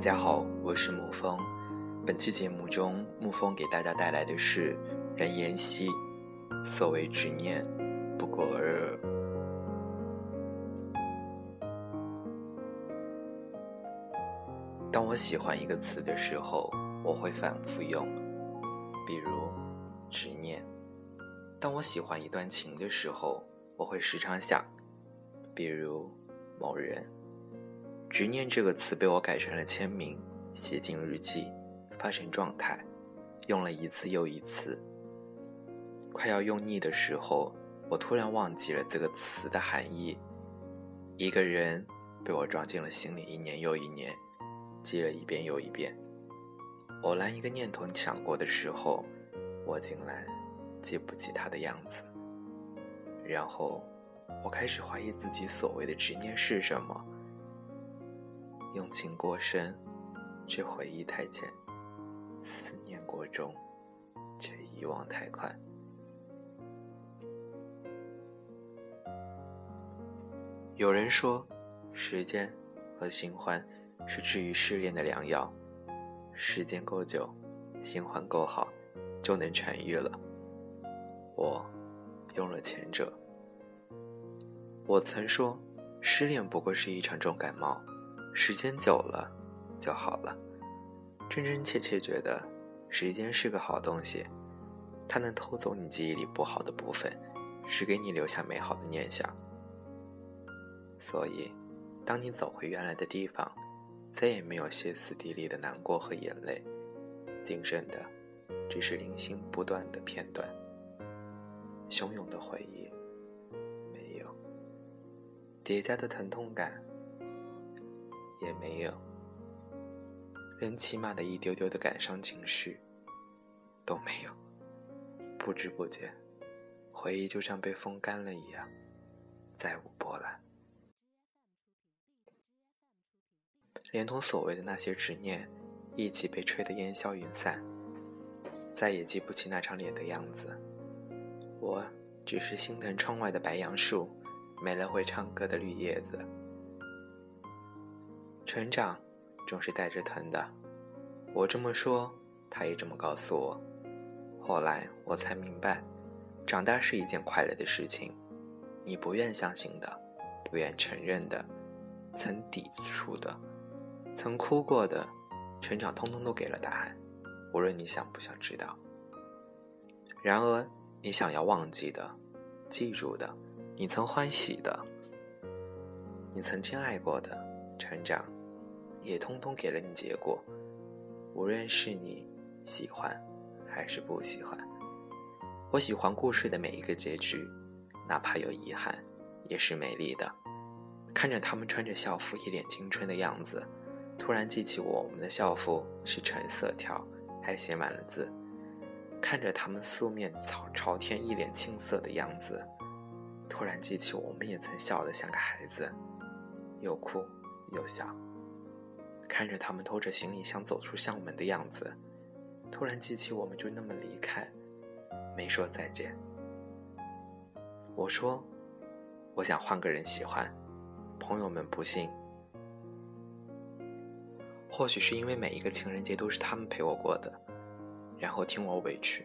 大家好，我是沐风。本期节目中，沐风给大家带来的是任妍希。所谓执念，不过尔。当我喜欢一个词的时候，我会反复用，比如执念；当我喜欢一段情的时候，我会时常想，比如某人。执念这个词被我改成了签名，写进日记，发成状态，用了一次又一次。快要用腻的时候，我突然忘记了这个词的含义。一个人被我装进了心里，一年又一年，记了一遍又一遍。偶然一个念头想过的时候，我竟然记不起他的样子。然后，我开始怀疑自己所谓的执念是什么。用情过深，却回忆太浅；思念过重，却遗忘太快。有人说，时间和新欢是治愈失恋的良药。时间够久，新欢够好，就能痊愈了。我用了前者。我曾说，失恋不过是一场重感冒。时间久了就好了，真真切切觉得时间是个好东西，它能偷走你记忆里不好的部分，只给你留下美好的念想。所以，当你走回原来的地方，再也没有歇斯底里的难过和眼泪，仅剩的只是零星不断的片段，汹涌的回忆，没有叠加的疼痛感。也没有，连起码的一丢丢的感伤情绪都没有。不知不觉，回忆就像被风干了一样，再无波澜，连同所谓的那些执念，一起被吹得烟消云散。再也记不起那张脸的样子，我只是心疼窗外的白杨树，没了会唱歌的绿叶子。成长总是带着疼的，我这么说，他也这么告诉我。后来我才明白，长大是一件快乐的事情。你不愿相信的，不愿承认的，曾抵触的，曾哭过的，成长通通都给了答案，无论你想不想知道。然而，你想要忘记的、记住的，你曾欢喜的，你曾经爱过的，成长。也通通给了你结果，无论是你喜欢还是不喜欢。我喜欢故事的每一个结局，哪怕有遗憾，也是美丽的。看着他们穿着校服，一脸青春的样子，突然记起我们的校服是纯色条，还写满了字。看着他们素面朝朝天，一脸青涩的样子，突然记起我们也曾笑得像个孩子，又哭又笑。看着他们拖着行李箱走出校门的样子，突然记起我们就那么离开，没说再见。我说，我想换个人喜欢。朋友们不信，或许是因为每一个情人节都是他们陪我过的，然后听我委屈；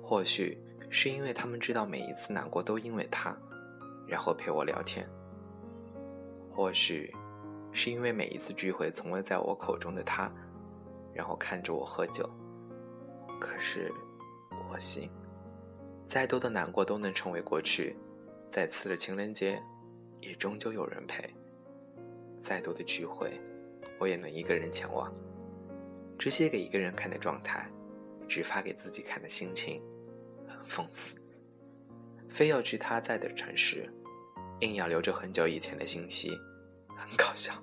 或许是因为他们知道每一次难过都因为他，然后陪我聊天；或许。是因为每一次聚会从未在我口中的他，然后看着我喝酒。可是，我信，再多的难过都能成为过去，再次的情人节，也终究有人陪。再多的聚会，我也能一个人前往。只写给一个人看的状态，只发给自己看的心情，很讽刺。非要去他在的城市，硬要留着很久以前的信息。很搞笑。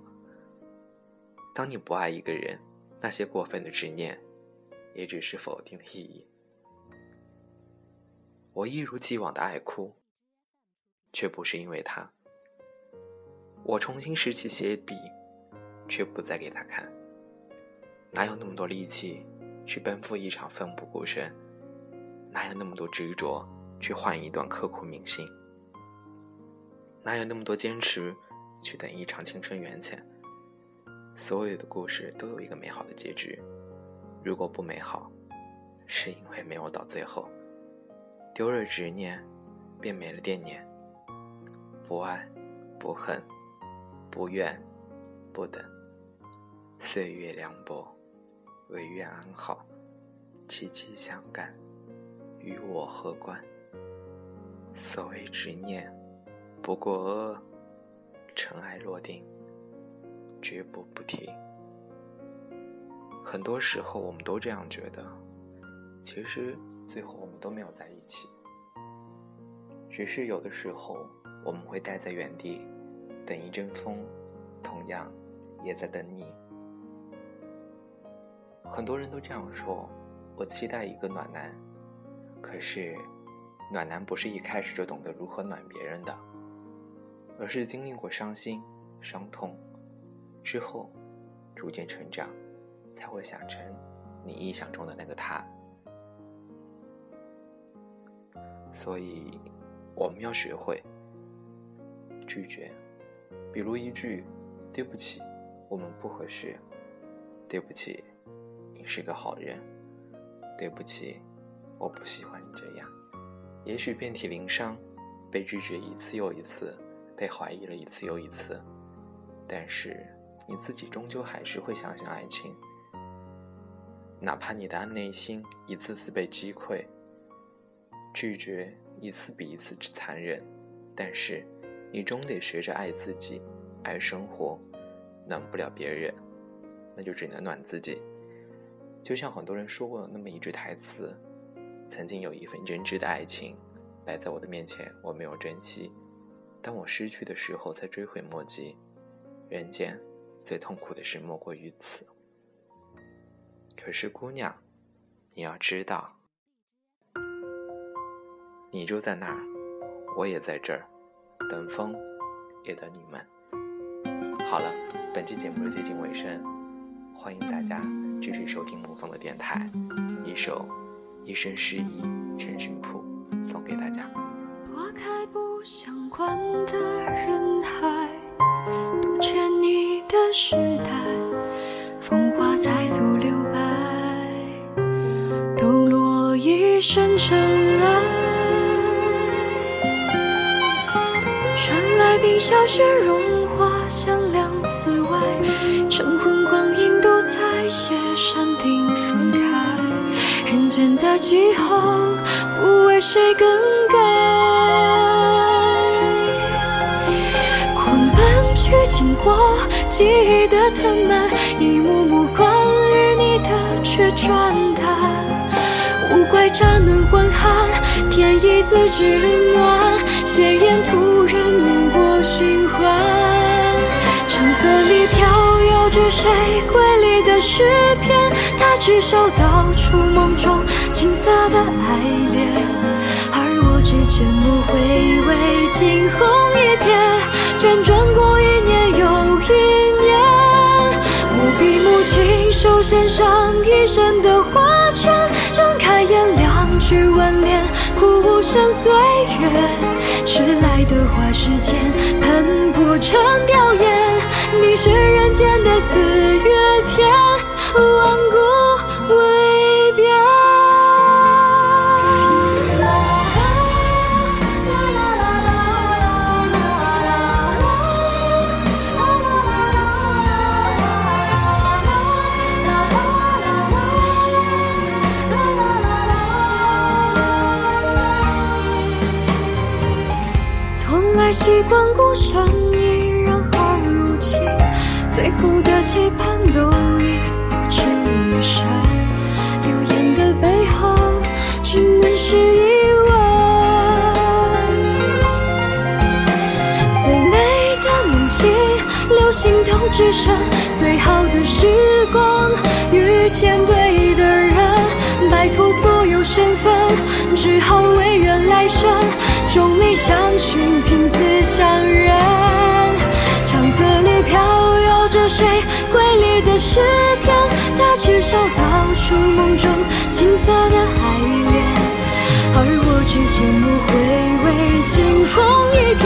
当你不爱一个人，那些过分的执念，也只是否定的意义。我一如既往的爱哭，却不是因为他。我重新拾起写笔，却不再给他看。哪有那么多力气去奔赴一场奋不顾身？哪有那么多执着去换一段刻骨铭心？哪有那么多坚持？去等一场青春缘浅，所有的故事都有一个美好的结局。如果不美好，是因为没有到最后。丢了执念，便没了惦念。不爱，不恨，不怨，不等。岁月凉薄，唯愿安好。凄凄相感，与我何关？所谓执念，不过尘埃落定，绝不不提。很多时候，我们都这样觉得，其实最后我们都没有在一起，只是有的时候我们会待在原地，等一阵风，同样也在等你。很多人都这样说，我期待一个暖男，可是暖男不是一开始就懂得如何暖别人的，而是经历过伤心、伤痛之后，逐渐成长。才会想成你臆想中的那个他，所以我们要学会拒绝，比如一句“对不起，我们不合适”，“对不起，你是个好人”，“对不起，我不喜欢你这样”。也许遍体鳞伤，被拒绝一次又一次，被怀疑了一次又一次，但是你自己终究还是会相信爱情。哪怕你的内心一次次被击溃，拒绝一次比一次残忍，但是你终得学着爱自己，爱生活。暖不了别人，那就只能暖自己。就像很多人说过那么一句台词：“曾经有一份真挚的爱情摆在我的面前，我没有珍惜。当我失去的时候，才追悔莫及。人间最痛苦的事莫过于此。”可是，姑娘，你要知道，你住在那儿，我也在这儿，等风，也等你们。好了，本期节目就接近尾声，欢迎大家继续收听沐风的电台，一首《一生诗意千寻瀑》送给大家。拨开不相关的人海，杜鹃你的时代，风华才足留白。抖落一身尘埃，传来冰消雪融化，响亮寺外，晨昏光阴都在写山顶分开，人间的气候不为谁更改。去经过记忆的藤蔓，一幕幕关于你的却转淡。无怪乍暖还寒，天意自知冷暖，鲜艳突然凝波循环。长河里飘摇着谁瑰丽的诗篇？他至少道出梦中青涩的爱恋，而我只缄默回味惊鸿一瞥，辗转过一年又一年。我闭目亲手献上一生的花圈。睁开眼，两句挽联，苦无声岁月，迟来的花时间，喷薄成凋叶。你是人间的四习惯孤身，依然好如情。最后的期盼都已付之一生，流言的背后，只能是疑问。最美的梦境，留心头只剩最好的时光。遇见对的人，摆脱所有身份，只好唯愿来大枝上倒出梦中青涩的爱恋而我只羡慕回味惊鸿一瞥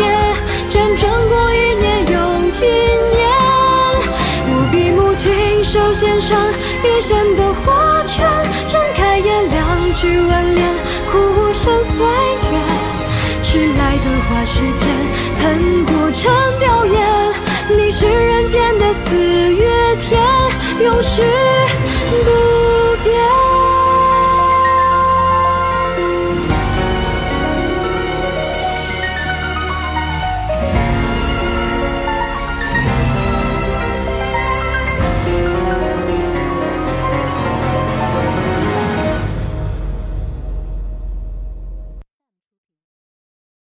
辗转过一年又一年我闭目亲手献上一生的花圈睁开眼两句挽联哭无声岁月迟来的花时间喷薄成吊唁你是人间的四月天永世不